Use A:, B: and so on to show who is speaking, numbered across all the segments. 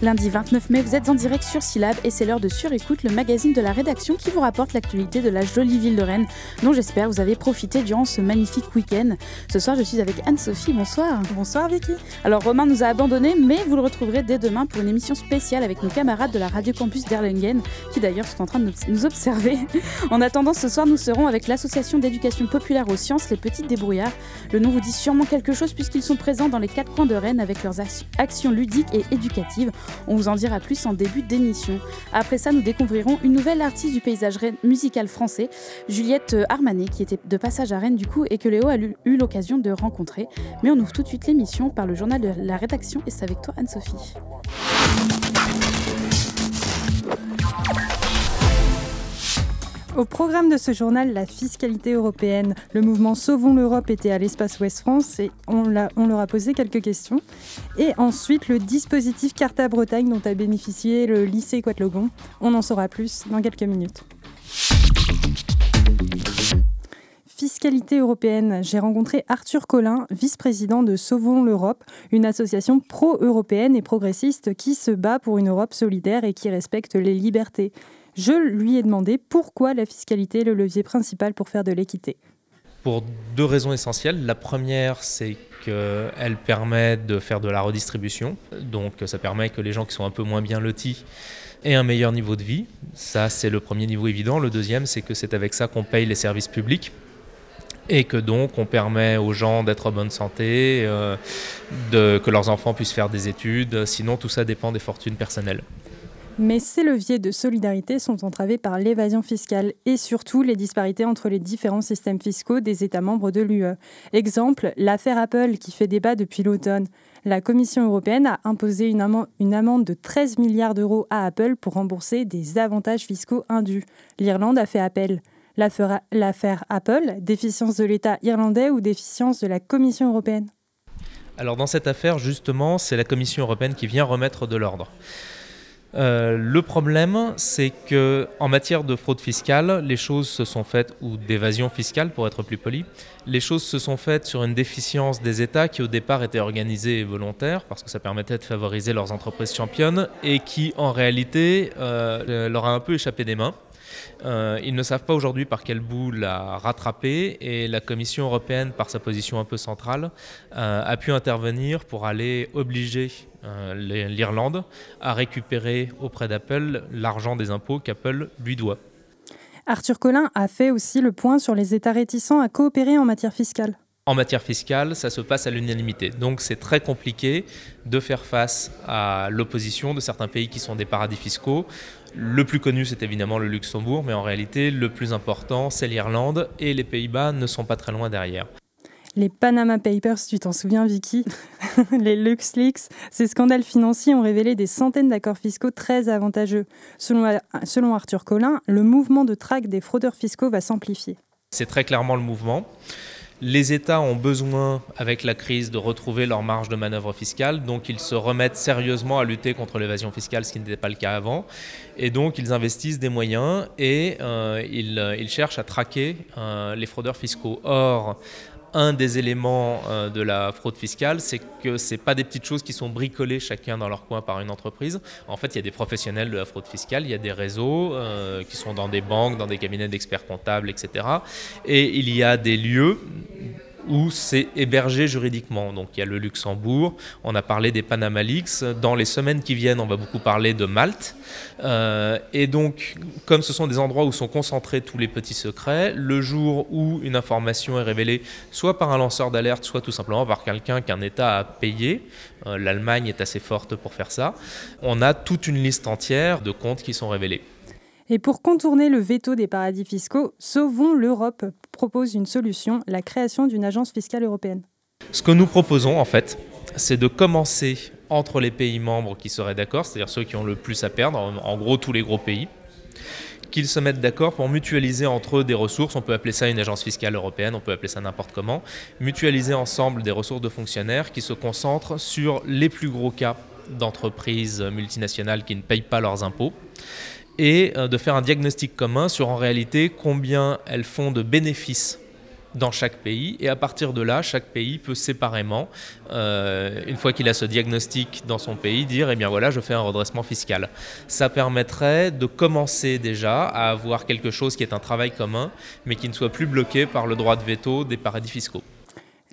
A: Lundi 29 mai, vous êtes en direct sur Syllab et c'est l'heure de Surécoute, le magazine de la rédaction qui vous rapporte l'actualité de la jolie ville de Rennes, dont j'espère vous avez profité durant ce magnifique week-end. Ce soir, je suis avec Anne-Sophie. Bonsoir.
B: Bonsoir Vicky.
A: Alors Romain nous a abandonnés, mais vous le retrouverez dès demain pour une émission spéciale avec nos camarades de la Radio Campus d'Erlangen, qui d'ailleurs sont en train de nous observer. En attendant, ce soir, nous serons avec l'association d'éducation populaire aux sciences, les Petites Débrouillards. Le nom vous dit sûrement quelque chose puisqu'ils sont présents dans les quatre coins de Rennes avec leurs actions ludiques et éducatives. On vous en dira plus en début d'émission. Après ça, nous découvrirons une nouvelle artiste du paysage musical français, Juliette Armanet, qui était de passage à Rennes du coup et que Léo a eu l'occasion de rencontrer. Mais on ouvre tout de suite l'émission par le journal de la rédaction et c'est avec toi Anne-Sophie.
B: Au programme de ce journal, la fiscalité européenne. Le mouvement Sauvons l'Europe était à l'espace Ouest France et on, on, leur a posé quelques questions. Et ensuite, le dispositif Carta Bretagne dont a bénéficié le lycée Quatlogon. On en saura plus dans quelques minutes. Fiscalité européenne, j'ai rencontré Arthur Collin, vice-président de Sauvons l'Europe, une association pro-européenne et progressiste qui se bat pour une Europe solidaire et qui respecte les libertés. Je lui ai demandé pourquoi la fiscalité est le levier principal pour faire de l'équité.
C: Pour deux raisons essentielles. La première, c'est qu'elle permet de faire de la redistribution. Donc ça permet que les gens qui sont un peu moins bien lotis aient un meilleur niveau de vie. Ça, c'est le premier niveau évident. Le deuxième, c'est que c'est avec ça qu'on paye les services publics et que donc on permet aux gens d'être en bonne santé, euh, de, que leurs enfants puissent faire des études. Sinon, tout ça dépend des fortunes personnelles.
B: Mais ces leviers de solidarité sont entravés par l'évasion fiscale et surtout les disparités entre les différents systèmes fiscaux des États membres de l'UE. Exemple, l'affaire Apple qui fait débat depuis l'automne. La Commission européenne a imposé une, amende de 13 milliards d'euros à Apple pour rembourser des avantages fiscaux indus. L'Irlande a fait appel. L'affaire Apple, déficience de l'État irlandais ou déficience de la Commission européenne?
C: Alors dans cette affaire, justement, c'est la Commission européenne qui vient remettre de l'ordre. Euh, le problème, c'est que en matière de fraude fiscale, les choses se sont faites, ou d'évasion fiscale pour être plus poli, les choses se sont faites sur une déficience des États qui au départ étaient organisés et volontaires, parce que ça permettait de favoriser leurs entreprises championnes, et qui en réalité euh, leur a un peu échappé des mains. Euh, ils ne savent pas aujourd'hui par quel bout la rattraper et la Commission européenne, par sa position un peu centrale, euh, a pu intervenir pour aller obliger euh, l'Irlande à récupérer auprès d'Apple l'argent des impôts qu'Apple lui doit.
B: Arthur Collin a fait aussi le point sur les États réticents à coopérer en matière fiscale
C: en matière fiscale, ça se passe à l'unanimité. Donc c'est très compliqué de faire face à l'opposition de certains pays qui sont des paradis fiscaux. Le plus connu, c'est évidemment le Luxembourg, mais en réalité, le plus important, c'est l'Irlande, et les Pays-Bas ne sont pas très loin derrière.
B: Les Panama Papers, tu t'en souviens Vicky Les LuxLeaks, ces scandales financiers ont révélé des centaines d'accords fiscaux très avantageux. Selon, selon Arthur Collin, le mouvement de traque des fraudeurs fiscaux va s'amplifier.
C: C'est très clairement le mouvement. Les États ont besoin, avec la crise, de retrouver leur marge de manœuvre fiscale, donc ils se remettent sérieusement à lutter contre l'évasion fiscale, ce qui n'était pas le cas avant. Et donc ils investissent des moyens et euh, ils, cherchent à traquer euh, les fraudeurs fiscaux. Or, un des éléments euh, de la fraude fiscale, c'est que ce pas des petites choses qui sont bricolées chacun dans leur coin par une entreprise. En fait, il y a des professionnels de la fraude fiscale, il y a des réseaux euh, qui sont dans des banques, dans des cabinets d'experts comptables, etc. Et il y a des lieux où c'est hébergé juridiquement. Donc il y a le Luxembourg, on a parlé des Panama Leaks. Dans les semaines qui viennent, on va beaucoup parler de Malte. Euh, et donc, comme ce sont des endroits où sont concentrés tous les petits secrets, le jour où une information est révélée, soit par un lanceur d'alerte, soit tout simplement par quelqu'un qu'un État a payé, euh, l'Allemagne est assez forte pour faire ça, on a toute une liste entière de comptes qui sont révélés.
B: Et pour contourner le veto des paradis fiscaux, Sauvons l'Europe propose une solution, la création d'une agence fiscale européenne.
C: Ce que nous proposons en fait, c'est de commencer entre les pays membres qui seraient d'accord, c'est-à-dire ceux qui ont le plus à perdre, en gros tous les gros pays, qu'ils se mettent d'accord pour mutualiser entre eux des ressources, on peut appeler ça une agence fiscale européenne, on peut appeler ça n'importe comment, mutualiser ensemble des ressources de fonctionnaires qui se concentrent sur les plus gros cas d'entreprises multinationales qui ne payent pas leurs impôts et euh, de faire un diagnostic commun sur en réalité combien elles font de bénéfices dans chaque pays. Et à partir de là, chaque pays peut séparément, euh, une fois qu'il a ce diagnostic dans son pays, dire, eh bien voilà, je fais un redressement fiscal. Ça permettrait de commencer déjà à avoir quelque chose qui est un travail commun, mais qui ne soit plus bloqué par le droit de veto des paradis fiscaux.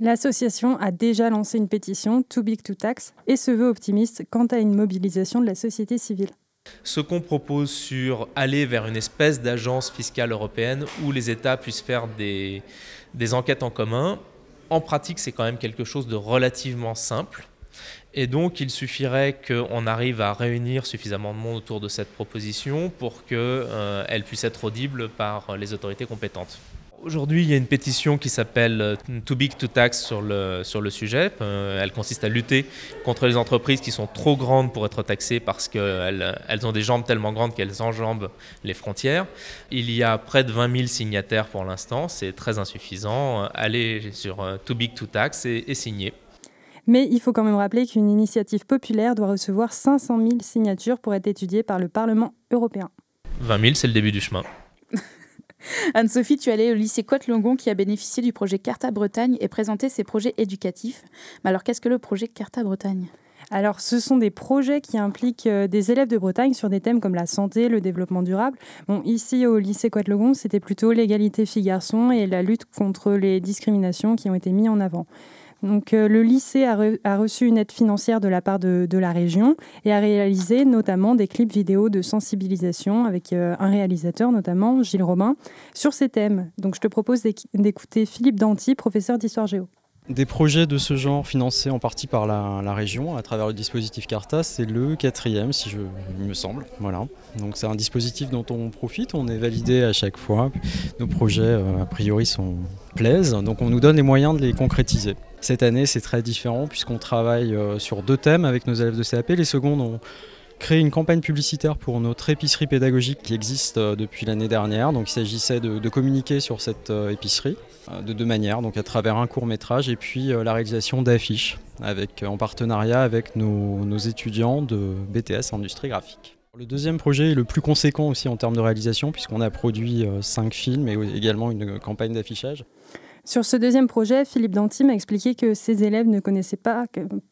B: L'association a déjà lancé une pétition Too Big to Tax et se veut optimiste quant à une mobilisation de la société civile.
C: Ce qu'on propose sur aller vers une espèce d'agence fiscale européenne où les États puissent faire des, enquêtes en commun, en pratique c'est quand même quelque chose de relativement simple. Et donc il suffirait qu'on arrive à réunir suffisamment de monde autour de cette proposition pour qu'elle euh, puisse être audible par les autorités compétentes. Aujourd'hui, il y a une pétition qui s'appelle euh, Too Big to Tax sur le, sur le sujet. Euh, elle consiste à lutter contre les entreprises qui sont trop grandes pour être taxées parce qu'elles elles ont des jambes tellement grandes qu'elles enjambent les frontières. Il y a près de 20 000 signataires pour l'instant, c'est très insuffisant. Allez sur euh, Too Big to Tax et, et signer.
B: Mais il faut quand même rappeler qu'une initiative populaire doit recevoir 500 000 signatures pour être étudiée par le Parlement européen.
C: 20 000, c'est le début du chemin.
A: Anne-Sophie, tu allée au lycée Cote-Longon qui a bénéficié du projet Carta Bretagne et présenté ses projets éducatifs. Mais alors, qu'est-ce que le projet Carta Bretagne?
B: Alors, ce sont des projets qui impliquent euh, des élèves de Bretagne sur des thèmes comme la santé, le développement durable. Bon, ici, au lycée Cote-Longon, c'était plutôt l'égalité filles-garçons et la lutte contre les discriminations qui ont été mis en avant. Donc, euh, le lycée a, reçu une aide financière de la part de, la région et a réalisé notamment des clips vidéo de sensibilisation avec euh, un réalisateur, notamment Gilles Robin, sur ces thèmes. Donc, je te propose d'écouter Philippe Danty, professeur d'histoire géo.
D: Des projets de ce genre financés en partie par la, région à travers le dispositif Carta, c'est le quatrième, si je me semble. Voilà. Donc c'est un dispositif dont on profite, on est validé à chaque fois. Nos projets euh, a priori sont plaisent, donc on nous donne les moyens de les concrétiser. Cette année, c'est très différent puisqu'on travaille euh, sur deux thèmes avec nos élèves de CAP. Les secondes ont créé une campagne publicitaire pour notre épicerie pédagogique qui existe euh, depuis l'année dernière. Donc il s'agissait de, communiquer sur cette euh, épicerie de deux manières, donc à travers un court métrage et puis la réalisation d'affiches en partenariat avec nos étudiants de BTS Industrie Graphique. Le deuxième projet est le plus conséquent aussi en termes de réalisation puisqu'on a produit cinq films et également une campagne d'affichage.
B: Sur ce deuxième projet, Philippe Danty m'a expliqué que ses élèves ne connaissaient pas,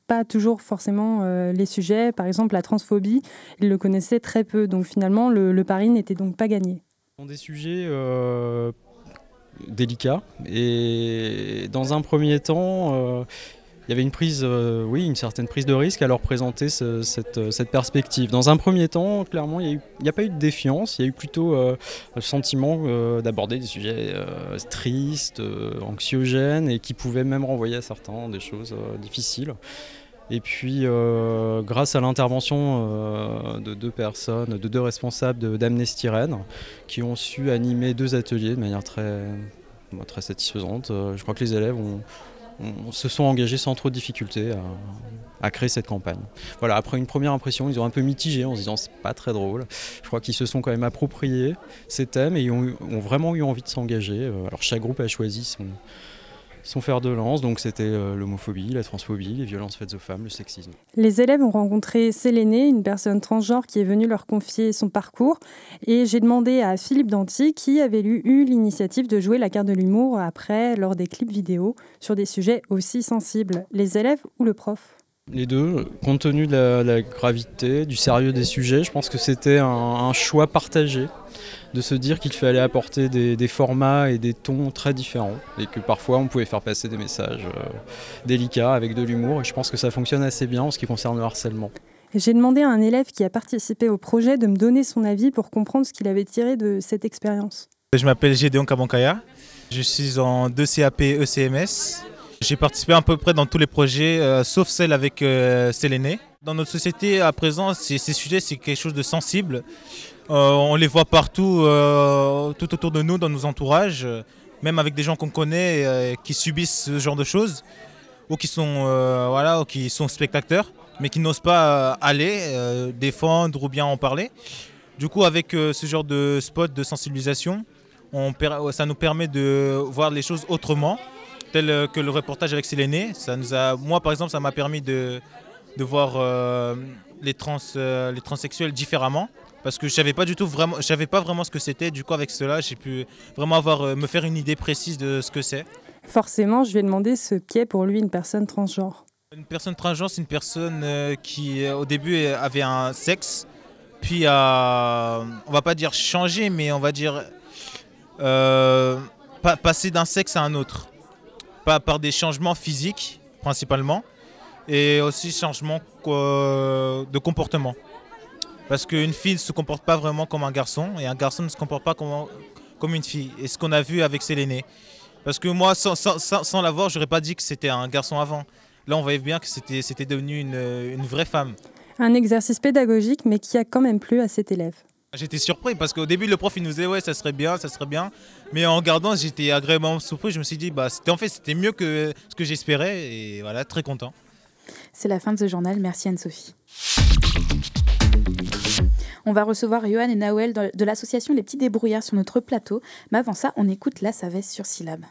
B: pas toujours forcément euh, les sujets. Par exemple, la transphobie, ils le connaissaient très peu. Donc finalement, le, pari n'était donc pas gagné.
D: Des sujets euh, délicats. Et dans un premier temps, euh, il y avait une prise, euh, oui, une certaine prise de risque à leur présenter euh, cette, perspective. Dans un premier temps, clairement, il n'y a, pas eu de défiance, il y a eu plutôt euh, le sentiment d'aborder des sujets tristes, anxiogènes et qui pouvaient même renvoyer à certains des choses difficiles. Et puis, grâce à l'intervention de deux personnes, de deux responsables d'Amnesty Rennes, qui ont su animer deux ateliers de manière très, très satisfaisante, je crois que les élèves ont, se sont engagés sans trop de difficultés à, créer cette campagne. Voilà, après une première impression, ils ont un peu mitigé en se disant c'est pas très drôle. Je crois qu'ils se sont quand même appropriés ces thèmes et ont, ont vraiment eu envie de s'engager. Euh, alors chaque groupe a choisi son, son fer de lance. Donc c'était euh, l'homophobie, la transphobie, les violences faites aux femmes, le sexisme.
B: Les élèves ont rencontré Séléné, une personne transgenre qui est venue leur confier son parcours. Et j'ai demandé à Philippe Danty qui avait eu l'initiative de jouer la carte de l'humour après lors des clips vidéo sur des sujets aussi sensibles. Les élèves ou le prof?
D: Les deux, compte tenu de la, gravité, du sérieux des sujets, je pense que c'était un choix partagé de se dire qu'il fallait apporter des, formats et des tons très différents et que parfois on pouvait faire passer des messages euh, délicats avec de l'humour et je pense que ça fonctionne assez bien en ce qui concerne le harcèlement.
B: J'ai demandé à un élève qui a participé au projet de me donner son avis pour comprendre ce qu'il avait tiré de cette expérience.
E: Je m'appelle Gédéon Kabankaya, je suis en 2 CAP ECMS. J'ai participé à peu près dans tous les projets, euh, sauf celle avec euh, Dans notre société, à présent, ces sujets, c'est quelque chose de sensible. Euh, on les voit partout, euh, tout autour de nous, dans nos entourages, même avec des gens qu'on connaît euh, qui subissent ce genre de choses, ou qui sont, voilà, qui sont spectateurs, mais qui n'osent pas aller défendre ou bien en parler. Du coup, avec ce genre de spot de sensibilisation, ça nous permet de voir les choses autrement, tel que le reportage avec Séléné. Moi, par exemple, ça m'a permis de, voir les transsexuels différemment parce que je savais pas du tout vraiment, je savais pas vraiment ce que c'était. Du coup, avec cela, j'ai pu vraiment avoir, euh, me faire une idée précise de ce que c'est.
B: Forcément, je vais demander ce qu'est pour lui une personne transgenre.
E: Une personne transgenre, c'est une personne euh, qui, euh, au début, avait un sexe, puis a, on va pas dire changer, mais on va dire euh, pa- passer d'un sexe à un autre, pas par des changements physiques principalement, et aussi changements de comportement. Parce qu'une fille ne se comporte pas vraiment comme un garçon, et un garçon ne se comporte pas comme, comme une fille. Et ce qu'on a vu avec Séléné. Parce que moi, sans, sans, sans, sans la voir, j'aurais pas dit que c'était un garçon avant. Là, on voyait bien que c'était c'était devenu une, une vraie femme.
B: Un exercice pédagogique, mais qui a quand même plu à cet élève.
E: J'étais surpris parce qu'au début, le prof, il nous disait, ouais, ça serait bien, ça serait bien. Mais en regardant, j'étais agréablement surpris. Je me suis dit, bah, c'était en fait, c'était mieux que ce que j'espérais. Et voilà, très content.
F: C'est la fin de ce journal. Merci Anne-Sophie. On va recevoir Johan et Nawel de l'association Les Petits Débrouillards sur notre plateau. Mais avant ça, on écoute La Savesse sur syllabe.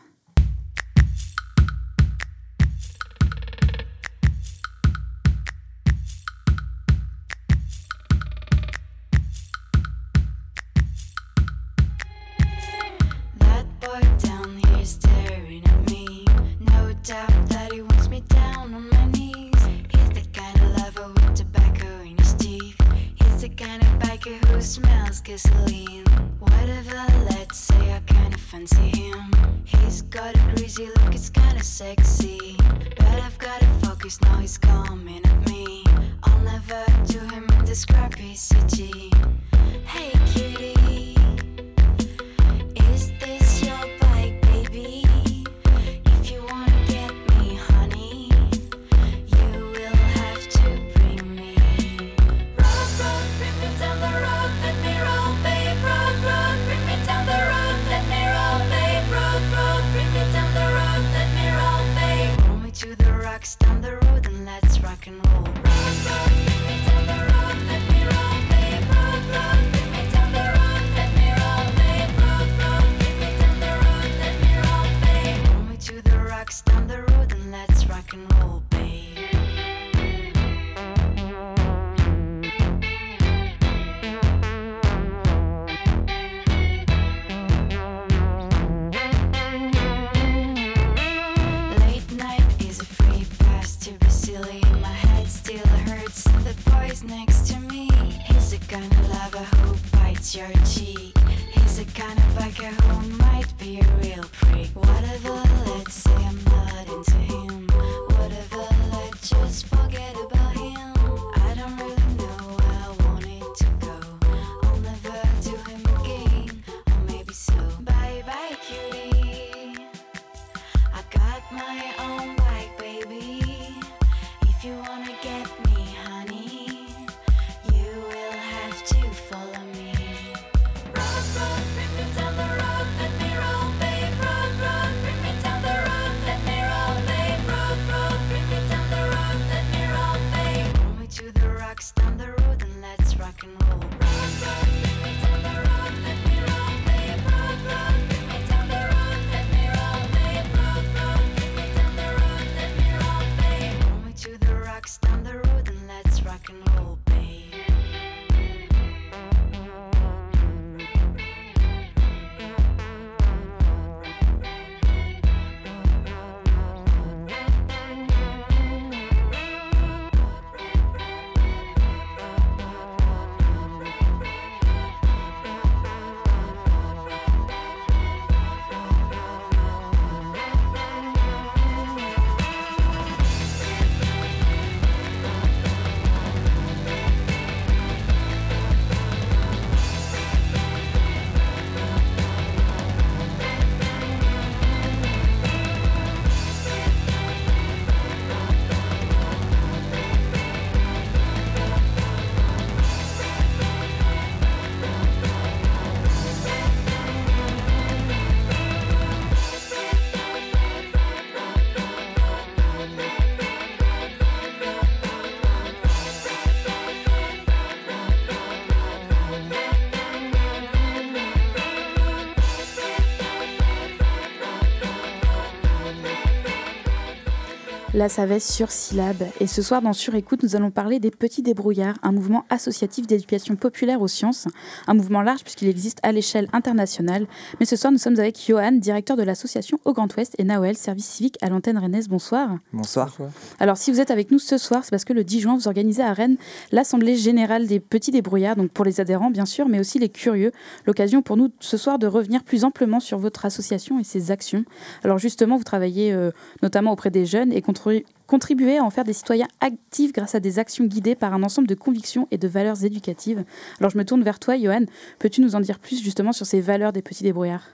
A: La Savesse sur Syllab. Et ce soir, dans Surécoute, nous allons parler des Petits Débrouillards, un mouvement associatif d'éducation populaire aux sciences. Un mouvement large puisqu'il existe à l'échelle internationale. Mais ce soir, nous sommes avec Johan, directeur de l'association au Grand Ouest, et Naël, service civique à l'antenne rennaise. Bonsoir.
G: Bonsoir.
A: Alors, si vous êtes avec nous ce soir, c'est parce que le 10 juin, vous organisez à Rennes l'Assemblée générale des Petits Débrouillards, donc pour les adhérents, bien sûr, mais aussi les curieux. L'occasion pour nous ce soir de revenir plus amplement sur votre association et ses actions. Alors, justement, vous travaillez euh, notamment auprès des jeunes et contre contribuer à en faire des citoyens actifs grâce à des actions guidées par un ensemble de convictions et de valeurs éducatives. Alors je me tourne vers toi, Johan. Peux-tu nous en dire plus justement sur ces valeurs des petits débrouillards?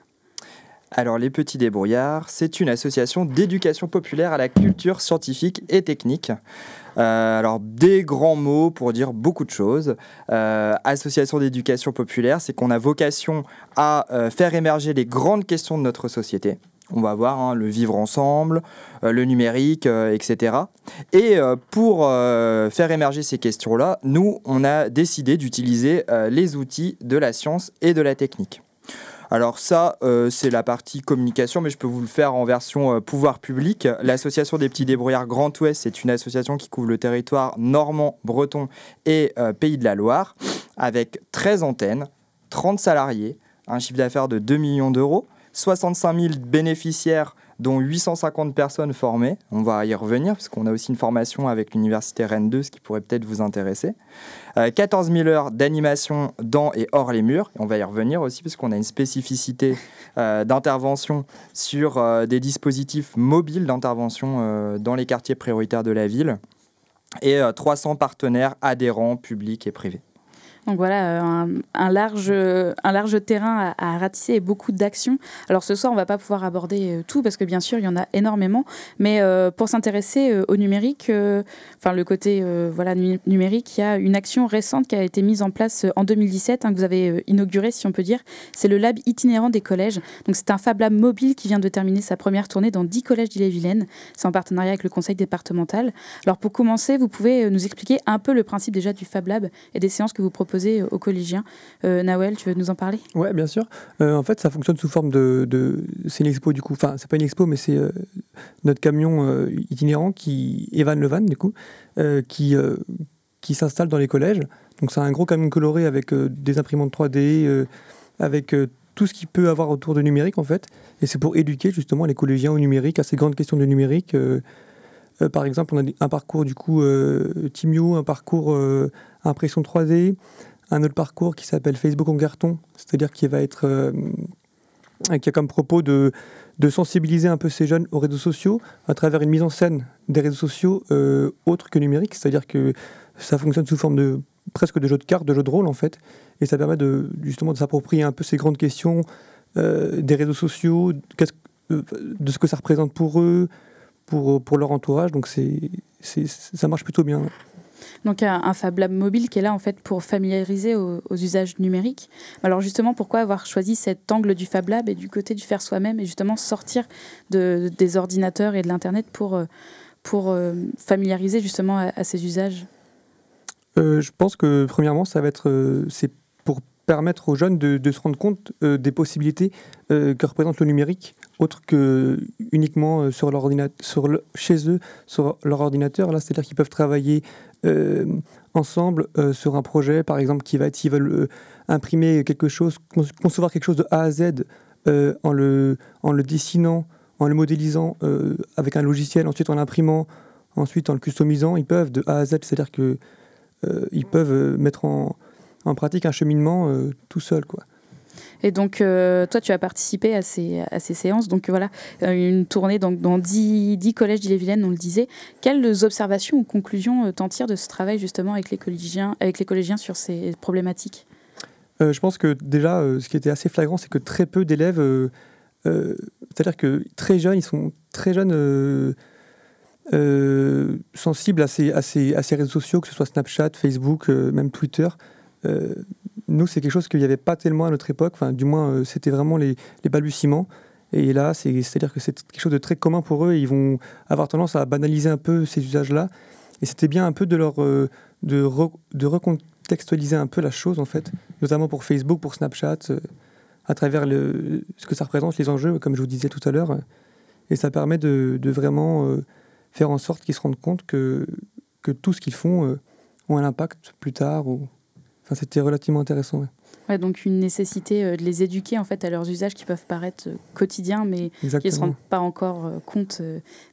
G: Alors les Petits Débrouillards, c'est une association d'éducation populaire à la culture scientifique et technique. Euh, alors des grands mots pour dire beaucoup de choses. Euh, association d'éducation populaire, c'est qu'on a vocation à euh, faire émerger les grandes questions de notre société. On va voir hein, le vivre ensemble, euh, le numérique, euh, etc. Et euh, pour euh, faire émerger ces questions-là, nous, on a décidé d'utiliser euh, les outils de la science et de la technique. Alors ça, euh, c'est la partie communication, mais je peux vous le faire en version euh, pouvoir public. L'association des petits débrouillards Grand Ouest, c'est une association qui couvre le territoire normand, breton et euh, pays de la Loire, avec 13 antennes, 30 salariés, un chiffre d'affaires de 2 millions d'euros, 65 000 bénéficiaires, dont 850 personnes formées. On va y revenir, parce qu'on a aussi une formation avec l'Université Rennes 2, ce qui pourrait peut-être vous intéresser. Euh, 14 000 heures d'animation dans et hors les murs. On va y revenir aussi, parce qu'on a une spécificité euh, d'intervention sur euh, des dispositifs mobiles d'intervention euh, dans les quartiers prioritaires de la ville. Et euh, 300 partenaires adhérents, publics et privés.
A: Donc voilà, euh, un, large, un large terrain à, ratisser et beaucoup d'actions. Alors ce soir, on va pas pouvoir aborder euh, tout parce que bien sûr, il y en a énormément. Mais euh, pour s'intéresser au numérique, enfin le côté voilà, nu- numérique, il y a une action récente qui a été mise en place en 2017, hein, que vous avez euh, inauguré, si on peut dire. C'est le lab itinérant des collèges. Donc c'est un Fab Lab mobile qui vient de terminer sa première tournée dans 10 collèges d'Ille-et-Vilaine. C'est en partenariat avec le conseil départemental. Alors pour commencer, vous pouvez nous expliquer un peu le principe déjà du Fab Lab et des séances que vous proposez aux collégiens. Euh, Nawel, tu veux nous en parler?
H: Ouais, bien sûr. Euh, en fait, ça fonctionne sous forme de. c'est une expo, du coup. Enfin, c'est pas une expo, mais c'est euh, notre camion euh, itinérant qui. Evan Levan, du coup, qui, qui s'installe dans les collèges. Donc, c'est un gros camion coloré avec des imprimantes 3D, euh, avec tout ce qu'il peut avoir autour de numérique, en fait. Et c'est pour éduquer, justement, les collégiens au numérique, à ces grandes questions de numérique. Par exemple, on a un parcours, du coup, Timio, un parcours impression 3D un autre parcours qui s'appelle Facebook en carton, c'est-à-dire qui va être euh, qui a comme propos de, sensibiliser un peu ces jeunes aux réseaux sociaux à travers une mise en scène des réseaux sociaux euh, autres que numériques, c'est-à-dire que ça fonctionne sous forme de presque de jeu de cartes, de jeu de rôle en fait, et ça permet de justement de s'approprier un peu ces grandes questions euh, des réseaux sociaux, de ce que ça représente pour eux, pour, leur entourage, donc ça marche plutôt bien.
A: Donc un, un Fab Lab mobile qui est là en fait pour familiariser aux, usages numériques. Alors justement, pourquoi avoir choisi cet angle du Fab Lab et du côté du faire soi-même et justement sortir de, des ordinateurs et de l'Internet pour, euh, pour euh, familiariser justement à, ces usages?
H: Euh, je pense que premièrement, ça va être, c'est pour permettre aux jeunes de, se rendre compte des possibilités que représente le numérique, autre que uniquement sur sur chez eux, sur leur ordinateur. Là, c'est-à-dire qu'ils peuvent travailler ensemble euh, sur un projet, par exemple, qui va être, s'ils veulent euh, imprimer quelque chose, con- concevoir quelque chose de A à Z euh, en le, en le dessinant, en le modélisant euh, avec un logiciel, ensuite en l'imprimant, ensuite en le customisant, ils peuvent de A à Z, c'est-à-dire que euh, ils peuvent euh, mettre en, en pratique un cheminement euh, tout seul. Quoi.
A: Et donc, euh, toi, tu as participé à ces, à ces séances. Donc, voilà, euh, une tournée donc, dans 10, 10 collèges d'Ille-et-Vilaine, on le disait. Quelles observations ou conclusions euh, t'en tires de ce travail, justement, avec les collégiens, avec les collégiens sur ces problématiques?
H: Je pense que déjà, ce qui était assez flagrant, c'est que très peu d'élèves, c'est-à-dire que très jeunes, ils sont très jeunes, sensibles à ces, à, ces, à ces réseaux sociaux, que ce soit Snapchat, Facebook, même Twitter. Nous, c'est quelque chose qu'il n'y avait pas tellement à notre époque, enfin, du moins, euh, c'était vraiment les, balbutiements. Et là, c'est- c'est-à-dire que c'est quelque chose de très commun pour eux et ils vont avoir tendance à banaliser un peu ces usages-là. Et c'était bien un peu de leur euh, de, re- de recontextualiser un peu la chose en fait, notamment pour Facebook, pour Snapchat, euh, à travers ce que ça représente, les enjeux, comme je vous disais tout à l'heure. Et ça permet de, vraiment faire en sorte qu'ils se rendent compte que, tout ce qu'ils font ont un impact plus tard. Enfin, c'était relativement intéressant. ouais.
A: Ouais, donc une nécessité euh, de les éduquer en fait à leurs usages qui peuvent paraître euh, quotidiens, mais qui ne se
H: Exactement.
A: rendent pas encore euh, compte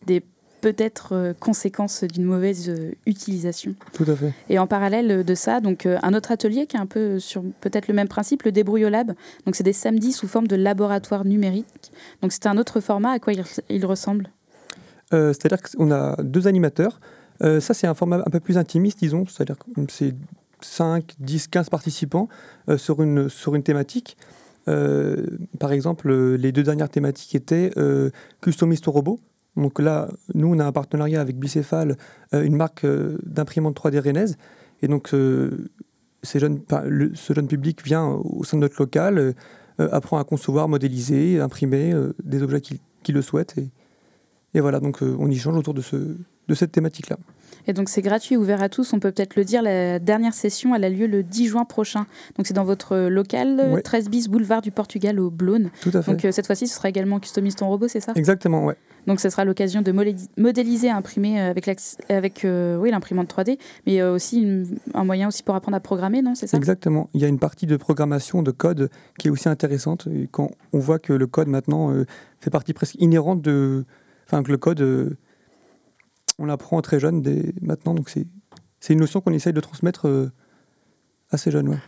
A: des peut-être conséquences d'une mauvaise utilisation.
H: Tout à fait.
A: Et en parallèle de ça, donc un autre atelier qui est un peu sur peut-être le même principe, le Débrouillolab. Donc c'est des samedis sous forme de laboratoire numérique. Donc c'est un autre format. À quoi il, il ressemble?
H: Euh, c'est-à-dire qu'on a deux animateurs. Euh, ça, c'est un format un peu plus intimiste, disons. C'est-à-dire que c'est 5, 10, 15 participants euh, sur, une, thématique. Euh, par exemple, euh, les deux dernières thématiques étaient Customise ton robot. Donc là, nous, on a un partenariat avec Bicéphale, une marque d'imprimante 3D rennaise. Et donc, ces jeunes, ce jeune public vient au sein de notre local, apprend à concevoir, modéliser, imprimer des objets qu'il qu'il le souhaite. Et, voilà, donc on y change autour de cette thématique-là.
A: Et donc c'est gratuit, ouvert à tous. On peut peut-être le dire. La dernière session, elle a lieu le 10 juin prochain. Donc c'est dans votre local, euh,
H: Ouais.
A: 13 bis boulevard du Portugal au Blône.
H: Tout à fait.
A: Donc euh, cette fois-ci, ce sera également Customise ton robot, c'est ça?
H: Exactement, ouais.
A: Donc ce sera l'occasion de modéli- modéliser, imprimer euh, avec, avec euh, oui, l'imprimante 3D, mais euh, aussi une- un moyen aussi pour apprendre à programmer, non? C'est ça?
H: Exactement. Il y a une partie de programmation de code qui est aussi intéressante. Et quand on voit que le code maintenant euh, fait partie presque inhérente de. Enfin, que le code, euh, on l'apprend très jeune dès maintenant. Donc c'est une notion qu'on essaye de transmettre euh, assez jeune.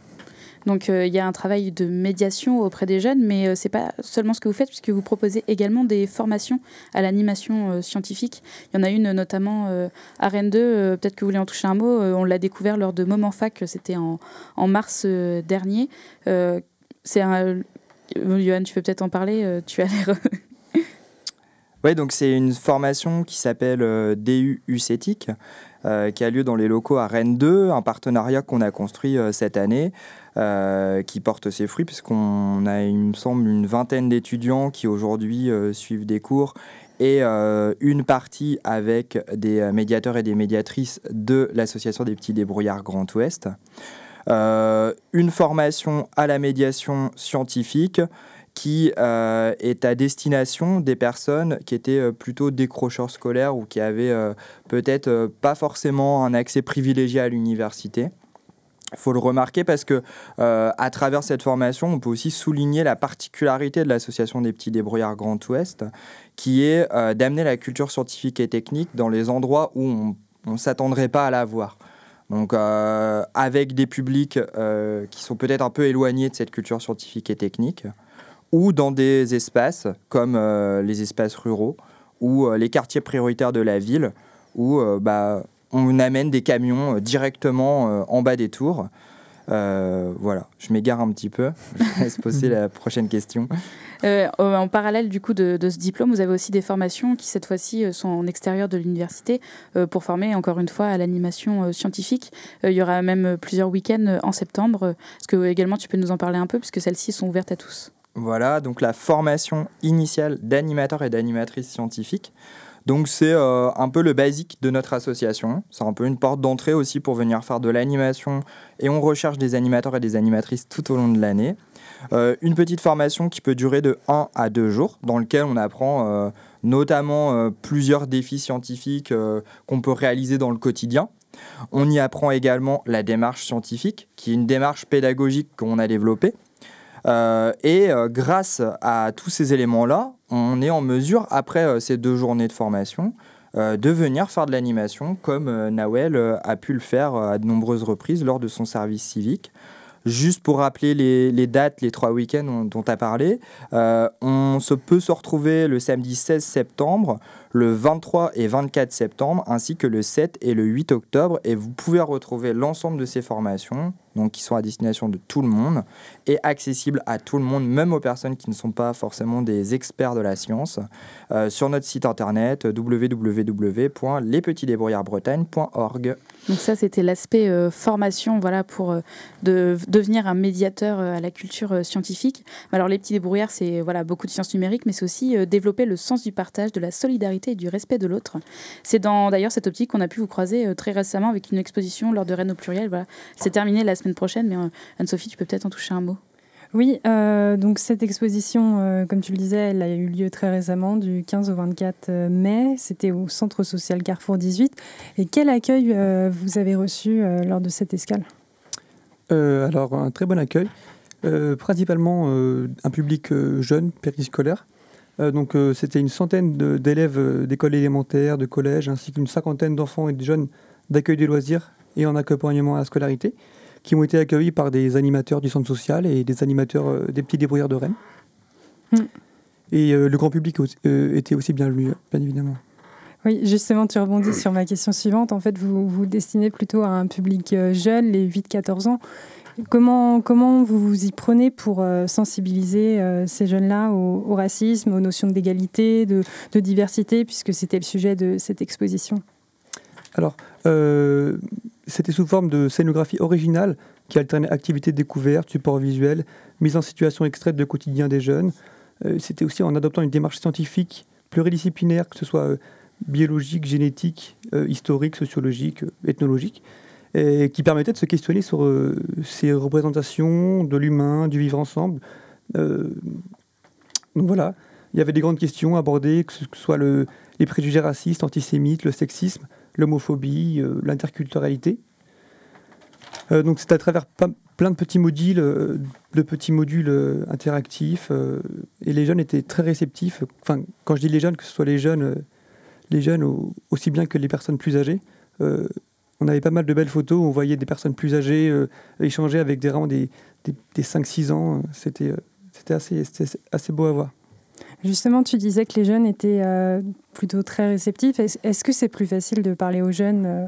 A: Donc euh, il y a un travail de médiation auprès des jeunes, mais euh, c'est pas seulement ce que vous faites, puisque vous proposez également des formations à l'animation euh, scientifique. Il y en a une notamment euh, à Rennes 2, euh, peut-être que vous voulez en toucher un mot, on l'a découvert lors de Moment Fac, c'était en, en mars dernier. C'est un... Johan, tu peux peut-être en parler, tu as l'air...
G: Oui, donc c'est une formation qui s'appelle euh, DU UCETIC, euh, qui a lieu dans les locaux à Rennes 2, un partenariat qu'on a construit euh, cette année, qui porte ses fruits, puisqu'on a, il me semble, une vingtaine d'étudiants qui aujourd'hui suivent des cours et une partie avec des médiateurs et des médiatrices de l'association des petits débrouillards Grand Ouest. Une formation à la médiation scientifique qui euh, est à destination des personnes qui étaient euh, plutôt décrocheurs scolaires ou qui avaient euh, peut-être pas forcément un accès privilégié à l'université. Il faut le remarquer parce que à travers cette formation, on peut aussi souligner la particularité de l'association des petits débrouillards Grand Ouest, qui est d'amener la culture scientifique et technique dans les endroits où on ne s'attendrait pas à la voir. Donc, avec des publics qui sont peut-être un peu éloignés de cette culture scientifique et technique, ou dans des espaces comme euh, les espaces ruraux ou euh, les quartiers prioritaires de la ville, où euh, bah, on amène des camions directement en bas des tours. Voilà, je m'égare un petit peu. Je laisse poser la prochaine question.
A: En parallèle du coup de, de ce diplôme, vous avez aussi des formations qui cette fois-ci sont en extérieur de l'université pour former encore une fois à l'animation scientifique. Il y aura même plusieurs week-ends en septembre. Est-ce que également tu peux nous en parler un peu puisque celles-ci sont ouvertes à tous?
G: Voilà, donc la formation initiale d'animateurs et d'animatrices scientifiques. Donc c'est euh, un peu le basique de notre association. C'est un peu une porte d'entrée aussi pour venir faire de l'animation. Et on recherche des animateurs et des animatrices tout au long de l'année. Euh, une petite formation qui peut durer de 1 à 2 jours, dans lequel on apprend euh, notamment plusieurs défis scientifiques qu'on peut réaliser dans le quotidien. On y apprend également la démarche scientifique, qui est une démarche pédagogique qu'on a développée. Euh, et euh, grâce à tous ces éléments-là, on est en mesure, après euh, ces deux journées de formation, de venir faire de l'animation comme Nawel a pu le faire à de nombreuses reprises lors de son service civique. Juste pour rappeler les, dates, les trois week-ends dont- tu as parlé, on se peut se retrouver le samedi 16 septembre, le 23 et 24 septembre, ainsi que le 7 et le 8 octobre. Et vous pouvez retrouver l'ensemble de ces formations, donc qui sont à destination de tout le monde et accessibles à tout le monde, même aux personnes qui ne sont pas forcément des experts de la science, euh, sur notre site internet www.lespetitsdébrouillardsbretagne.org.
A: Donc ça, c'était l'aspect euh, formation, voilà, pour euh, de- devenir un médiateur euh, à la culture scientifique. Alors les petits débrouillards, c'est voilà beaucoup de sciences numériques, mais c'est aussi développer le sens du partage, de la solidarité et du respect de l'autre. C'est dans d'ailleurs cette optique qu'on a pu vous croiser très récemment avec une exposition lors de Rennes au pluriel. Voilà, c'est terminé la semaine prochaine, mais Anne-Sophie, tu peux peut-être en toucher un mot.
B: Oui, euh, donc cette exposition, euh, comme tu le disais, elle a eu lieu très récemment, du 15 au 24 euh, mai. C'était au Centre social Carrefour 18. Et quel accueil vous avez reçu lors de cette escale?
H: Alors, un très bon accueil. Principalement un public jeune, périscolaire. Donc, c'était une centaine d'élèves d'écoles élémentaires, de collèges, ainsi qu'une cinquantaine d'enfants et de jeunes d'accueil des loisirs et en accompagnement à la scolarité, qui ont été accueillis par des animateurs du centre social et des animateurs euh, des petits débrouillards de Rennes.
B: Mm.
H: Et euh, le grand public aussi- euh, était aussi bienvenu, bien évidemment.
B: Oui, justement, tu rebondis sur ma question suivante. En fait, vous vous destinez plutôt à un public jeune, les 8-14 ans. Comment, comment vous vous y prenez pour sensibiliser ces jeunes-là au, au racisme, aux notions d'égalité, de, de diversité, puisque c'était le sujet de cette exposition?
H: Alors, euh, c'était sous forme de scénographie originale qui alternait activités de découverte, support visuel, mise en situation extraite de quotidien des jeunes. Euh, c'était aussi en adoptant une démarche scientifique pluridisciplinaire, que ce soit euh, biologique, génétique, euh, historique, sociologique, ethnologique, et qui permettait de se questionner sur ces représentations de l'humain, du vivre ensemble. Donc voilà, il y avait des grandes questions abordées, que ce soit le, les préjugés racistes, antisémites, le sexisme, l'homophobie, euh, l'interculturalité. Euh, donc c'est à travers plein de petits modules, euh, de petits modules interactifs, et les jeunes étaient très réceptifs. Enfin, quand je dis les jeunes, que ce soit les jeunes, les jeunes au- aussi bien que les personnes plus âgées. on avait pas mal de belles photos on voyait des personnes plus âgées échanger avec des, vraiment des, des, des 5-6 ans. C'était assez, assez beau à voir.
B: Justement, tu disais que les jeunes étaient euh, plutôt très réceptifs. Est-ce que c'est plus facile de parler aux jeunes euh,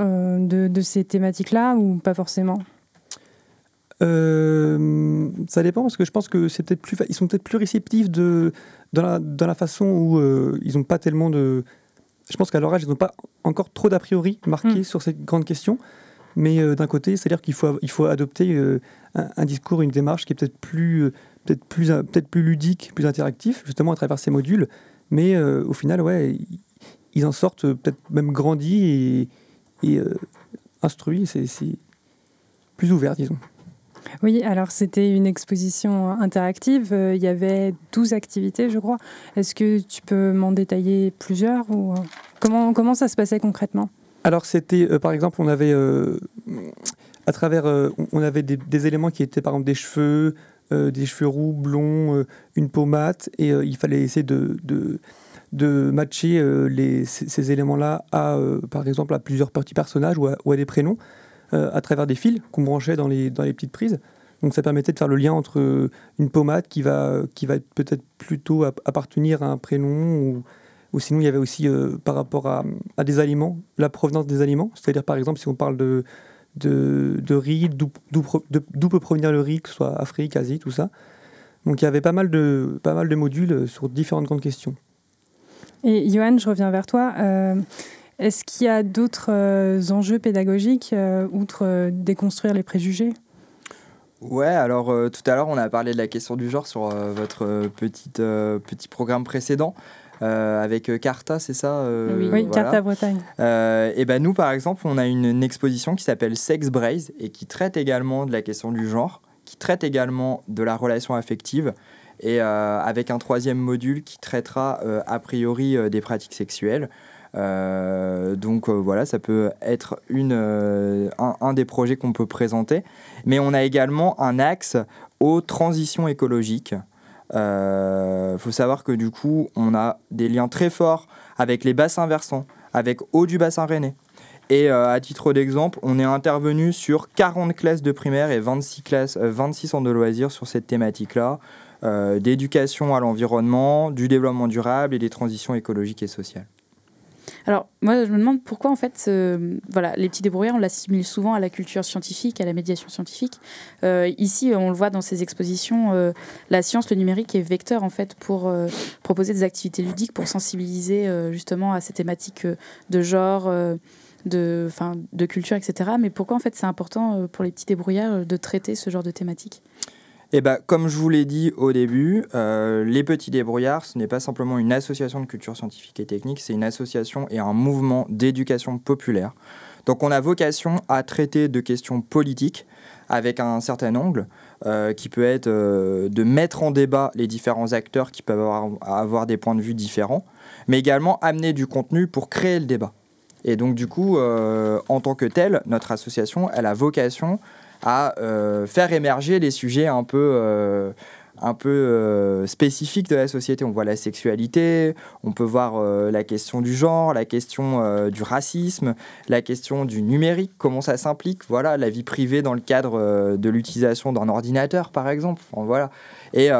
B: euh, de, de ces thématiques-là ou pas forcément?
H: Euh, ça dépend parce que je pense que c'est peut-être plus, ils sont peut-être plus réceptifs de dans la, dans la façon où ils n'ont pas tellement de. Je pense qu'à leur âge, ils n'ont pas encore trop d'a priori marqués
B: Mm.
H: sur cette grande question. Mais d'un côté, c'est-à-dire qu'il faut, il faut adopter un, un discours, une démarche qui est peut-être plus, peut-être plus, euh, peut-être plus ludique, plus interactif, justement à travers ces modules. Mais euh, au final, ouais, ils, en sortent euh, peut-être même grandis et, et euh, instruits. C'est plus ouvert, disons.
B: Oui, alors c'était une exposition interactive. Il y avait 12 activités, je crois. Est-ce que tu peux m'en détailler plusieurs ou comment, comment ça se passait concrètement?
H: Alors c'était, euh, par exemple, on avait, euh, à travers, euh, on- avait des, des éléments qui étaient par exemple des cheveux, des cheveux roux, blonds, euh, une peau et euh, il fallait essayer de, de, matcher euh, les, ces, éléments-là à, euh, par exemple, à plusieurs petits personnages ou à, des prénoms, euh, à travers des fils qu'on branchait dans les, dans les petites prises. Donc ça permettait de faire le lien entre euh, une pommade qui va, qui va être peut-être plutôt ap- appartenir à un prénom ou, ou sinon, il y avait aussi, euh, par rapport à, à des aliments, la provenance des aliments. C'est-à-dire, par exemple, si on parle de, de, de riz, d'où peut provenir le riz, que ce soit Afrique, Asie, tout ça. Donc, il y avait pas mal de, pas mal de modules euh, sur différentes grandes questions.
B: Et Johan, je reviens vers toi. Euh, Est-ce qu'il y a d'autres euh, enjeux pédagogiques, euh, outre euh, déconstruire les préjugés?
G: Ouais, alors euh, tout à l'heure, on a parlé de la question du genre sur euh, votre euh, petite, petit programme précédent. Euh, avec euh, Carta, c'est ça euh,
A: Oui.
G: Voilà.
B: carte à Bretagne.
G: Euh, et ben nous, par exemple, on a une, une exposition qui s'appelle Sex Braze et qui traite également de la question du genre, qui traite également de la relation affective, et euh, avec un troisième module qui traitera euh, a priori euh, des pratiques sexuelles. Euh, donc euh, voilà, ça peut être une, euh, un, un des projets qu'on peut présenter. Mais on a également un axe aux transitions écologiques. Il faut savoir que du coup, on a des liens très forts avec les bassins versants, avec eau du bassin rennais. Et euh, à titre d'exemple, on est intervenu sur 40 classes de primaire et 26, classes, euh, 26 centres de loisirs sur cette thématique-là, euh, d'éducation à l'environnement, du développement durable et des transitions écologiques et sociales.
A: Alors, moi, je me demande pourquoi, en fait, ce- voilà, les petits débrouillards, on l'assimile souvent à la culture scientifique, à la médiation scientifique. Euh, ici, on le voit dans ces expositions, euh, la science, le numérique est vecteur, en fait, pour euh, proposer des activités ludiques, pour sensibiliser euh, justement à ces thématiques euh, de genre, euh, de, enfin, de culture, etc. Mais pourquoi, en fait, c'est important euh, pour les petits débrouillards euh, de traiter ce genre de thématiques?
G: Et ben, comme je vous l'ai dit au début, euh, les petits débrouillards, ce n'est pas simplement une association de culture scientifique et technique, c'est une association et un mouvement d'éducation populaire. Donc on a vocation à traiter de questions politiques avec un certain angle. euh, qui peut être euh, de mettre en débat les différents acteurs qui peuvent avoir, des points de vue différents, mais également amener du contenu pour créer le débat. Et donc du coup, en tant que telle, notre association, elle a vocation à euh, faire émerger les sujets un peu, euh, un peu euh, spécifiques de la société. On voit la sexualité, on peut voir euh, la question du genre, la question du racisme, la question du numérique, comment ça s'implique, voilà, la vie privée dans le cadre de l'utilisation d'un ordinateur, par exemple. Voilà. Et,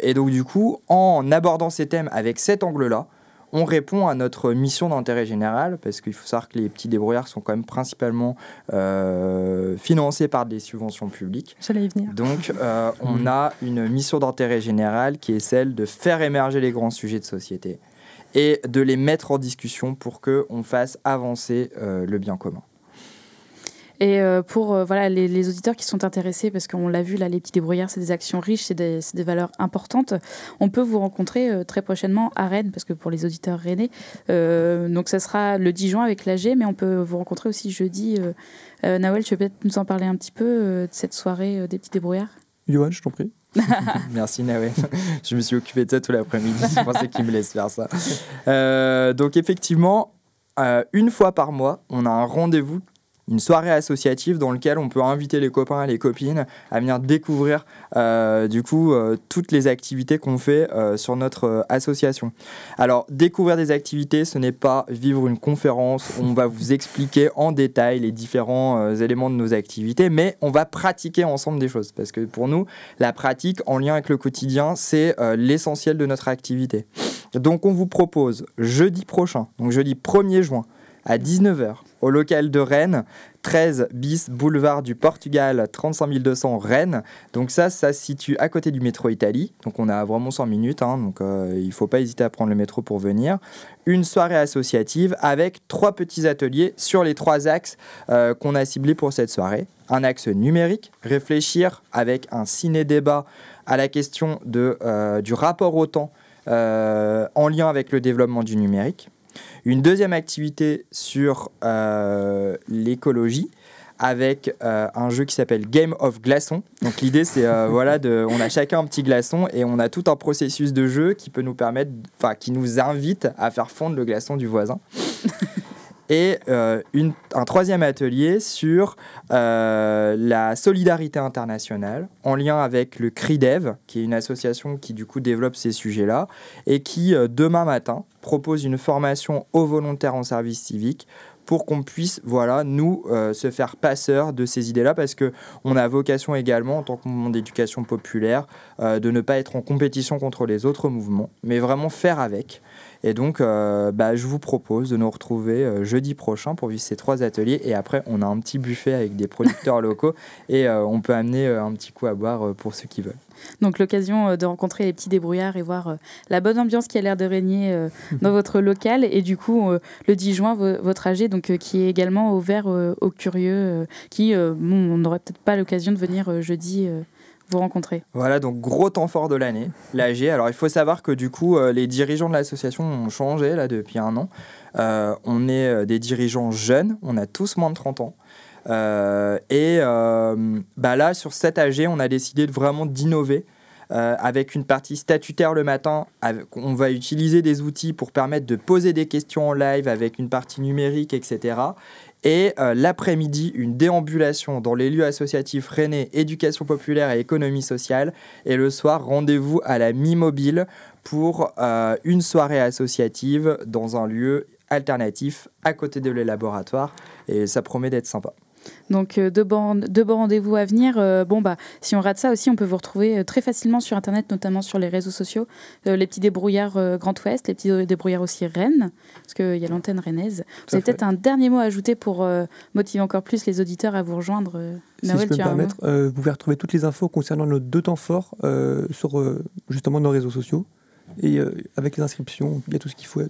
G: et donc du coup, en abordant ces thèmes avec cet angle-là, on répond à notre mission d'intérêt général, parce qu'il faut savoir que les petits débrouillards sont quand même principalement euh, financés par des subventions publiques.
B: J'allais y venir.
G: Donc, euh, on a une mission d'intérêt général qui est celle de faire émerger les grands sujets de société et de les mettre en discussion pour qu'on fasse avancer euh, le bien commun.
A: Et euh, pour euh, voilà, les, les auditeurs qui sont intéressés, parce qu'on l'a vu, là, les petits débrouillards, c'est des actions riches, c'est des, valeurs importantes. On peut vous rencontrer euh, très prochainement à Rennes, parce que pour les auditeurs rennais, euh, donc ça sera le 10 juin avec l'AG, mais on peut vous rencontrer aussi jeudi. Euh, euh, Nawel, tu veux peut-être nous en parler un petit peu euh, de cette soirée euh, des petits débrouillards?
H: Johan, je t'en prie.
G: Merci Nawe. Je me suis occupé de ça tout l'après-midi. Je pensais qu'il me laisse faire ça. Euh, donc effectivement, euh, une fois par mois, on a un rendez-vous, une soirée associative dans lequel on peut inviter les copains et les copines à venir découvrir euh, du coup euh, toutes les activités qu'on fait euh, sur notre association. Alors découvrir des activités, ce n'est pas vivre une conférence. On va vous expliquer en détail les différents éléments de nos activités, mais on va pratiquer ensemble des choses parce que pour nous, la pratique en lien avec le quotidien, c'est l'essentiel de notre activité. Donc on vous propose jeudi prochain, donc jeudi 1er juin à 19h au local de Rennes, 13 bis boulevard du Portugal, 35 200 Rennes. Donc ça, ça se situe à côté du métro Italie. Donc on a vraiment 100 minutes, hein, donc euh, il ne faut pas hésiter à prendre le métro pour venir. Une soirée associative avec trois petits ateliers sur les trois axes euh, qu'on a ciblés pour cette soirée. Un axe numérique, réfléchir avec un ciné-débat à la question de, euh, du rapport au temps en lien avec le développement du numérique. Une deuxième activité sur euh, l'écologie avec euh, un jeu qui s'appelle Game of Glaçon. Donc l'idée c'est euh, voilà de, on a chacun un petit glaçon et on a tout un processus de jeu qui peut nous permettre, enfin qui nous invite à faire fondre le glaçon du voisin. Et euh, un troisième atelier sur euh, la solidarité internationale en lien avec le CRIDEV, qui est une association qui du coup développe ces sujets-là et qui euh, demain matin propose une formation aux volontaires en service civique pour qu'on puisse voilà nous euh, se faire passeurs de ces idées-là parce que on a vocation également en tant que mouvement d'éducation populaire euh, de ne pas être en compétition contre les autres mouvements mais vraiment faire avec et donc, euh, bah, je vous propose de nous retrouver euh, jeudi prochain pour vivre ces trois ateliers. Et après, on a un petit buffet avec des producteurs locaux et euh, on peut amener un petit coup à boire pour ceux qui veulent.
A: Donc l'occasion euh, de rencontrer les petits débrouillards et voir euh, la bonne ambiance qui a l'air de régner euh, dans votre local. Et du coup, le 10 juin, vo- votre AG, donc, qui est également ouvert aux curieux, qui, bon, on n'aurait peut-être pas l'occasion de venir jeudi vous rencontrer.
G: Voilà, donc gros temps fort de l'année, l'AG. Alors, il faut savoir que du coup, euh, les dirigeants de l'association ont changé là depuis un an. Euh, on est euh, des dirigeants jeunes, on a tous moins de 30 ans. Euh, et euh, bah là, sur cette AG, on a décidé de vraiment d'innover. euh, avec une partie statutaire le matin, avec- on va utiliser des outils pour permettre de poser des questions en live avec une partie numérique, etc. Et l'après-midi, une déambulation dans les lieux associatifs Rennais, éducation populaire et économie sociale. Et le soir, rendez-vous à la Mi-Mobile pour une soirée associative dans un lieu alternatif à côté de les laboratoires. Et ça promet d'être sympa.
A: Donc euh, deux beaux, deux beaux rendez-vous à venir. Euh, bon bah si on rate ça aussi, on peut vous retrouver euh, très facilement sur internet, notamment sur les réseaux sociaux. Les petits débrouillards Grand Ouest, les petits débrouillards aussi Rennes, parce qu'il y a l'antenne rennaise. Vous avez peut-être un dernier mot à ajouter pour motiver encore plus les auditeurs à vous rejoindre.
H: Si je peux me permettre, vous pouvez retrouver toutes les infos concernant nos deux temps forts sur justement nos réseaux sociaux. Et avec les inscriptions, il y a tout ce qu'il faut,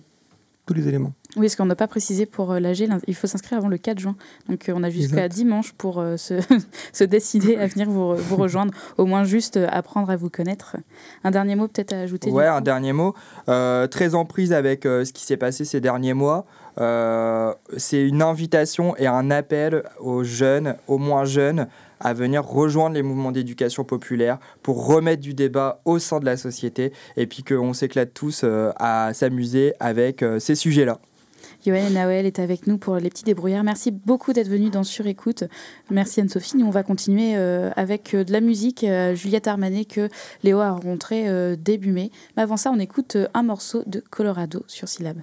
H: tous les éléments.
A: Oui, parce qu'on n'a pas précisé pour euh, l'AG, il faut s'inscrire avant le 4 juin. Donc euh, on a jusqu'à dimanche pour euh, se, se décider à venir vous, vous rejoindre, au moins juste apprendre à vous connaître. Un dernier mot peut-être à ajouter
G: Ouais, un dernier mot. Euh, très en prise avec euh, ce qui s'est passé ces derniers mois. Euh, c'est une invitation et un appel aux jeunes, aux moins jeunes, à venir rejoindre les mouvements d'éducation populaire pour remettre du débat au sein de la société et puis qu'on s'éclate tous à s'amuser avec ces sujets-là.
A: Yoann Nawel est avec nous pour les petits débrouillards. Merci beaucoup d'être venu dans Surécoute. Merci Anne-Sophie. Nous, on va continuer euh, avec euh, de la musique. euh, Juliette Armanet que Léo a rencontré début mai. Mais avant ça, on écoute un morceau de Colorado sur Syllab.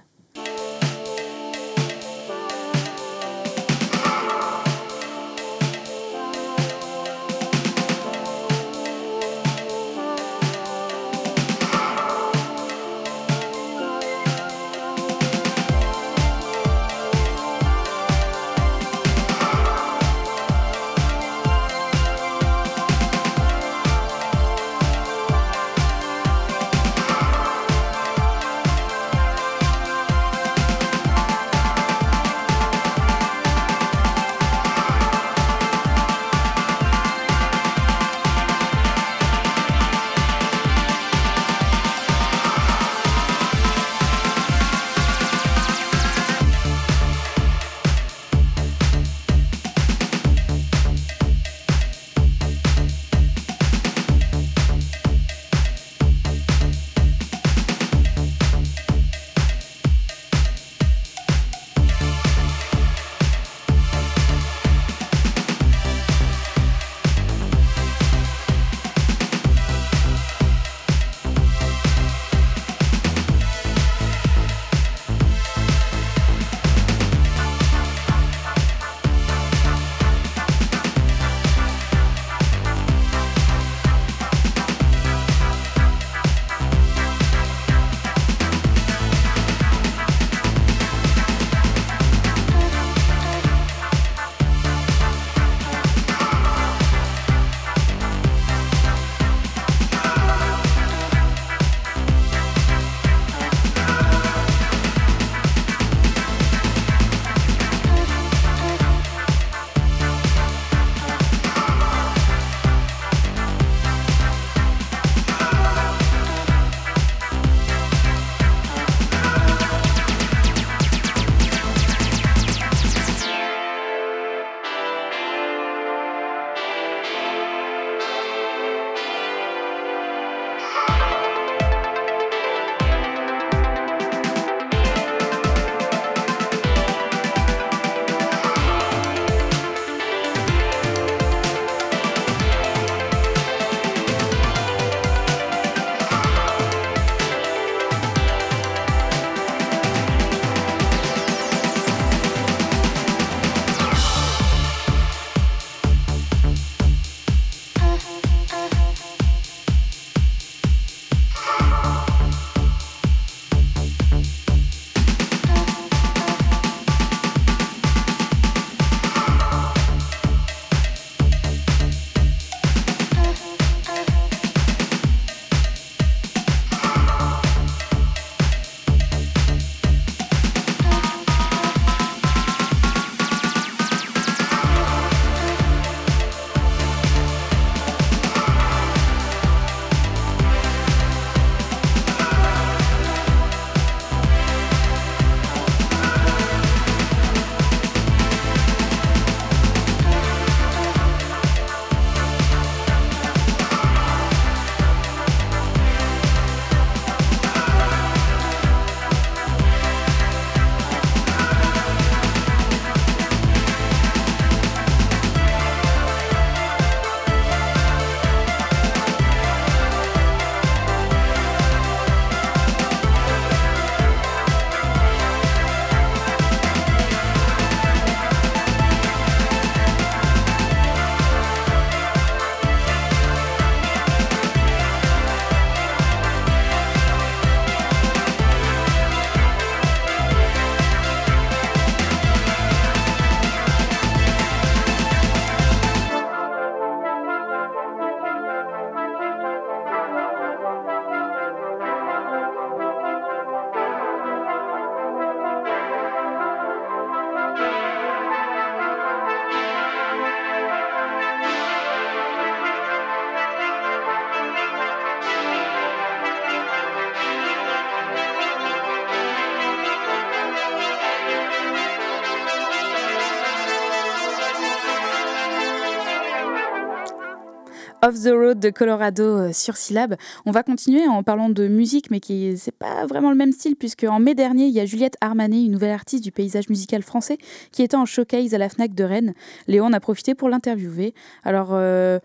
A: Off the Road de Colorado euh, sur Syllab. On va continuer en parlant de musique, mais qui c'est pas vraiment le même style, puisque en mai dernier, il y a Juliette Armanet, une nouvelle artiste du paysage musical français, qui était en showcase à la Fnac de Rennes. Léon a profité pour l'interviewer. Alors, euh,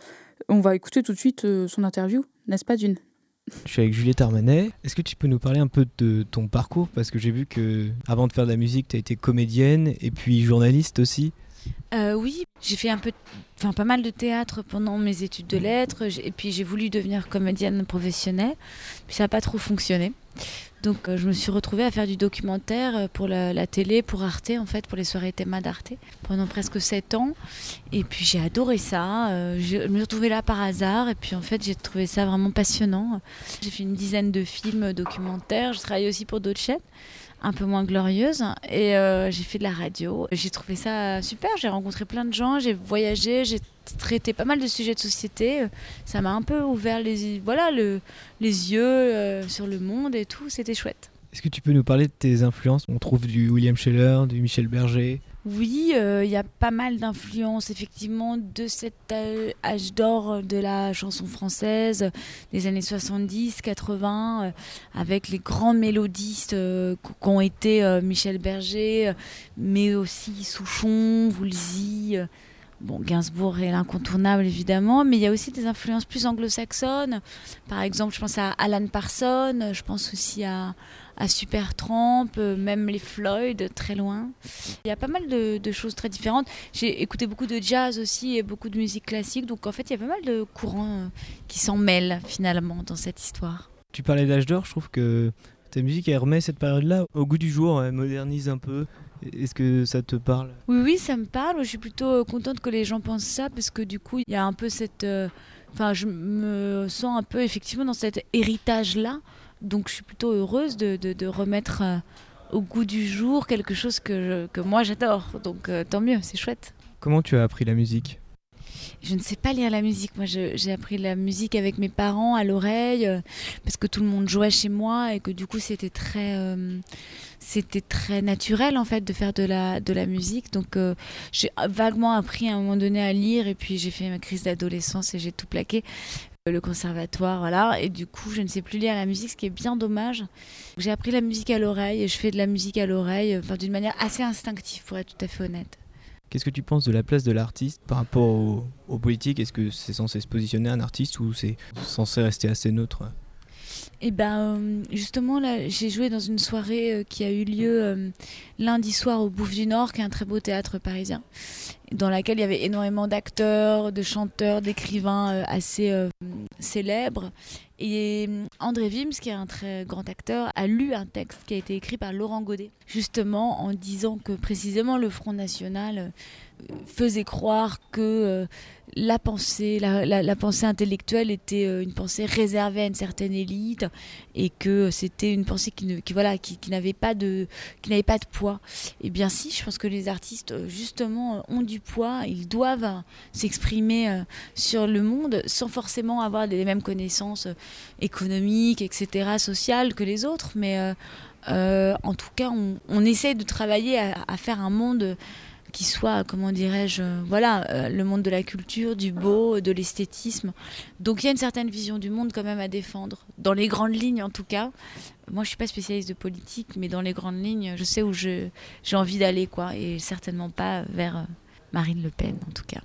A: on va écouter tout de suite euh, son interview, n'est-ce pas, Dune?
I: Je suis avec Juliette Armanet. Est-ce que tu peux nous parler un peu de ton parcours? Parce que j'ai vu que avant de faire de la musique, tu as été comédienne et puis journaliste aussi.
J: Euh, oui, j'ai fait un peu, enfin pas mal de théâtre pendant mes études de lettres, j'ai- et puis j'ai voulu devenir comédienne professionnelle, puis ça n'a pas trop fonctionné. Donc euh, je me suis retrouvée à faire du documentaire euh, pour la, la télé, pour Arte en fait, pour les soirées théma d'Arte, pendant presque sept ans. Et puis j'ai adoré ça. euh, je me suis retrouvée là par hasard, et puis en fait j'ai trouvé ça vraiment passionnant. J'ai fait une dizaine de films documentaires. Je travaillais aussi pour d'autres chaînes un peu moins glorieuse et euh, j'ai fait de la radio. J'ai trouvé ça super, j'ai rencontré plein de gens, j'ai voyagé, j'ai traité pas mal de sujets de société. Ça m'a un peu ouvert les, voilà, le, les yeux euh, sur le monde et tout, c'était chouette.
I: Est-ce que tu peux nous parler de tes influences? On trouve du William Scheller, du Michel Berger.
J: Oui, euh, il y a pas mal d'influences effectivement de cet euh, âge d'or de la chanson française des années 70, 80, euh, avec les grands mélodistes euh, qu- qu'ont été euh, Michel Berger, euh, mais aussi Souchon, Woolsey. euh, Bon, Gainsbourg est l'incontournable évidemment, mais il y a aussi des influences plus anglo-saxonnes. Par exemple, je pense à Alan Parsons, je pense aussi à, à Supertramp, euh, même les Floyd, très loin. Il y a pas mal de, de choses très différentes. J'ai écouté beaucoup de jazz aussi et beaucoup de musique classique, donc en fait, il y a pas mal de courants euh, qui s'en mêlent finalement dans cette histoire.
I: Tu parlais d'âge d'or, je trouve que ta musique elle remet cette période-là au goût du jour, elle modernise un peu. Est-ce que ça te parle?
J: Oui, oui, ça me parle. Je suis plutôt euh, contente que les gens pensent ça parce que du coup, il y a un peu cette. Enfin, je me sens un peu effectivement dans cet héritage-là. Donc, je suis plutôt heureuse de, de- de remettre euh, au goût du jour quelque chose que, je- que moi j'adore. Donc, euh, tant mieux, c'est chouette.
I: Comment tu as appris la musique?
J: Je ne sais pas lire la musique. Moi, j'ai appris la musique avec mes parents à l'oreille euh, parce que tout le monde jouait chez moi et que du coup, c'était très, euh, c'était très naturel en fait de faire de la, de la musique. Donc, euh, j'ai vaguement appris à un moment donné à lire et puis j'ai fait ma crise d'adolescence et j'ai tout plaqué. Le conservatoire, voilà. Et du coup, je ne sais plus lire la musique, ce qui est bien dommage. J'ai appris la musique à l'oreille et je fais de la musique à l'oreille, enfin, d'une manière assez instinctive, pour être tout à fait honnête.
I: Qu'est-ce que tu penses de la place de l'artiste par rapport au- aux politiques Est-ce que c'est censé se positionner un artiste ou c'est censé rester assez neutre?
J: Et ben euh, justement là, j'ai joué dans une soirée euh, qui a eu lieu euh, lundi soir au Bouffe du Nord, qui est un très beau théâtre parisien, dans laquelle il y avait énormément d'acteurs, de chanteurs, d'écrivains assez célèbres. Et André Wims, qui est un très grand acteur, a lu un texte qui a été écrit par Laurent Godet, justement en disant que précisément le Front National faisait croire que euh, la pensée, la, pensée intellectuelle était euh, une pensée réservée à une certaine élite et que c'était une pensée qui, ne- qui, voilà, qui, n'avait pas de, qui n'avait pas de poids. Et bien si, je pense que les artistes euh, justement ont du poids, ils doivent euh, s'exprimer sur le monde sans forcément avoir les mêmes connaissances économiques, etc., sociales que les autres, mais en tout cas, on, essaie de travailler à faire un monde qui soit, comment dirais-je, euh, voilà, euh, le monde de la culture, du beau, de l'esthétisme. Donc il y a une certaine vision du monde quand même à défendre, dans les grandes lignes en tout cas. Moi, je suis pas spécialiste de politique, mais dans les grandes lignes, je sais où j'ai envie d'aller, quoi, et certainement pas vers euh, Marine Le Pen, en tout cas.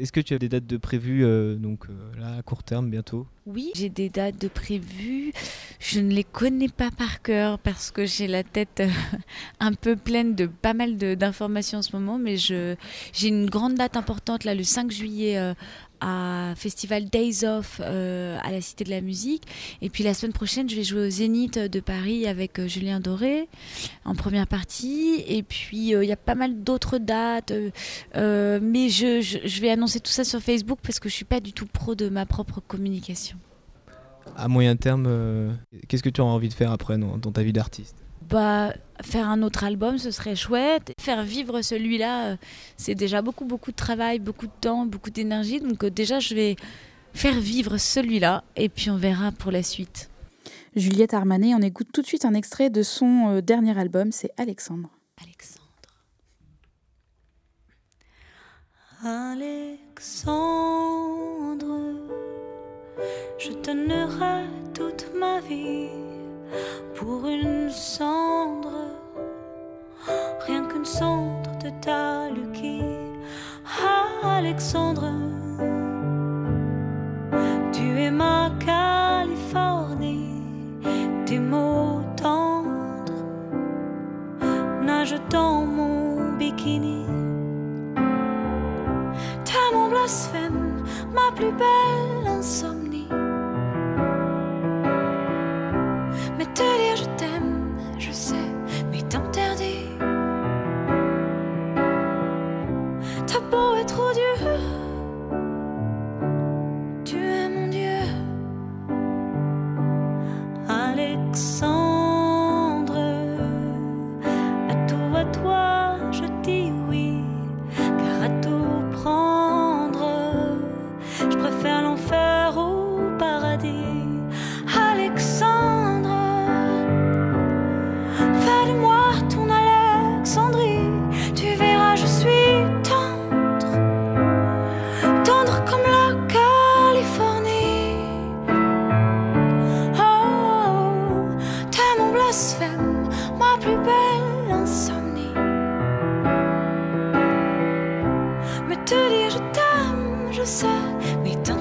I: Est-ce que tu as des dates de prévues euh, donc euh, là à court terme bientôt?
J: Oui, j'ai des dates de prévues. Je ne les connais pas par cœur parce que j'ai la tête euh, un peu pleine de pas mal d'informations en ce moment. Mais j'ai une grande date importante là, le 5 juillet à Festival Days Off euh, à la Cité de la Musique. Et puis la semaine prochaine, je vais jouer au Zénith de Paris avec euh, Julien Doré en première partie. Et puis euh, il y a pas mal d'autres dates. mais je, je, vais annoncer tout ça sur Facebook parce que je suis pas du tout pro de ma propre communication.
I: À moyen terme, qu'est-ce que tu as envie de faire après dans ta vie d'artiste?
J: Bah, faire un autre album, ce serait chouette. Faire vivre celui-là, euh, c'est déjà beaucoup, beaucoup de travail, beaucoup de temps, beaucoup d'énergie. Donc euh, déjà, je vais faire vivre celui-là et puis on verra pour la suite.
A: Juliette Armanet, on écoute tout de suite un extrait de son euh, dernier album, c'est Alexandre.
J: Alexandre.
K: Alexandre,
L: Je donnerai toute ma vie pour une cendre, rien qu'une cendre de ta Lucky. Alexandre, tu es ma Californie, tes mots tendres nagent dans mon bikini. T'as mon blasphème, ma plus belle insomnie. Don't.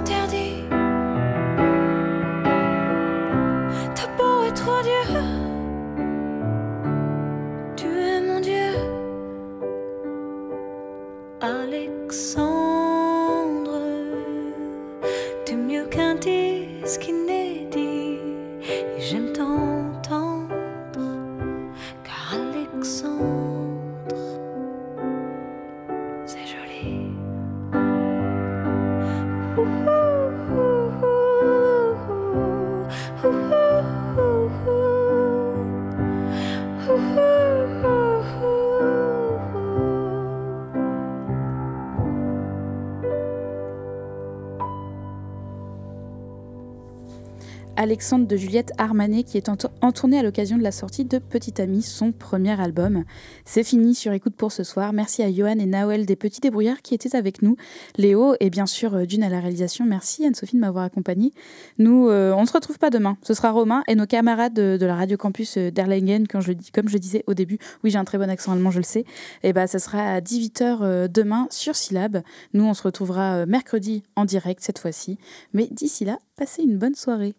L: Alexandre de
A: Juliette Armanet qui est en, tournée à l'occasion de la sortie de Petit Ami, son premier album. C'est fini sur Écoute pour ce soir. Merci à Johan et Naël des Petits Débrouillards qui étaient avec nous. Léo et bien sûr euh, Dune à la réalisation. Merci Anne-Sophie de m'avoir accompagnée. Nous, euh, on ne se retrouve pas demain. Ce sera Romain et nos camarades de, la Radio Campus euh, d'Erlangen, quand je, comme je disais au début. Oui, j'ai un très bon accent allemand, je le sais. Et ben, ça sera à 18h demain sur Syllab. Nous, on se retrouvera mercredi en direct cette fois-ci. Mais d'ici là, passez une bonne soirée.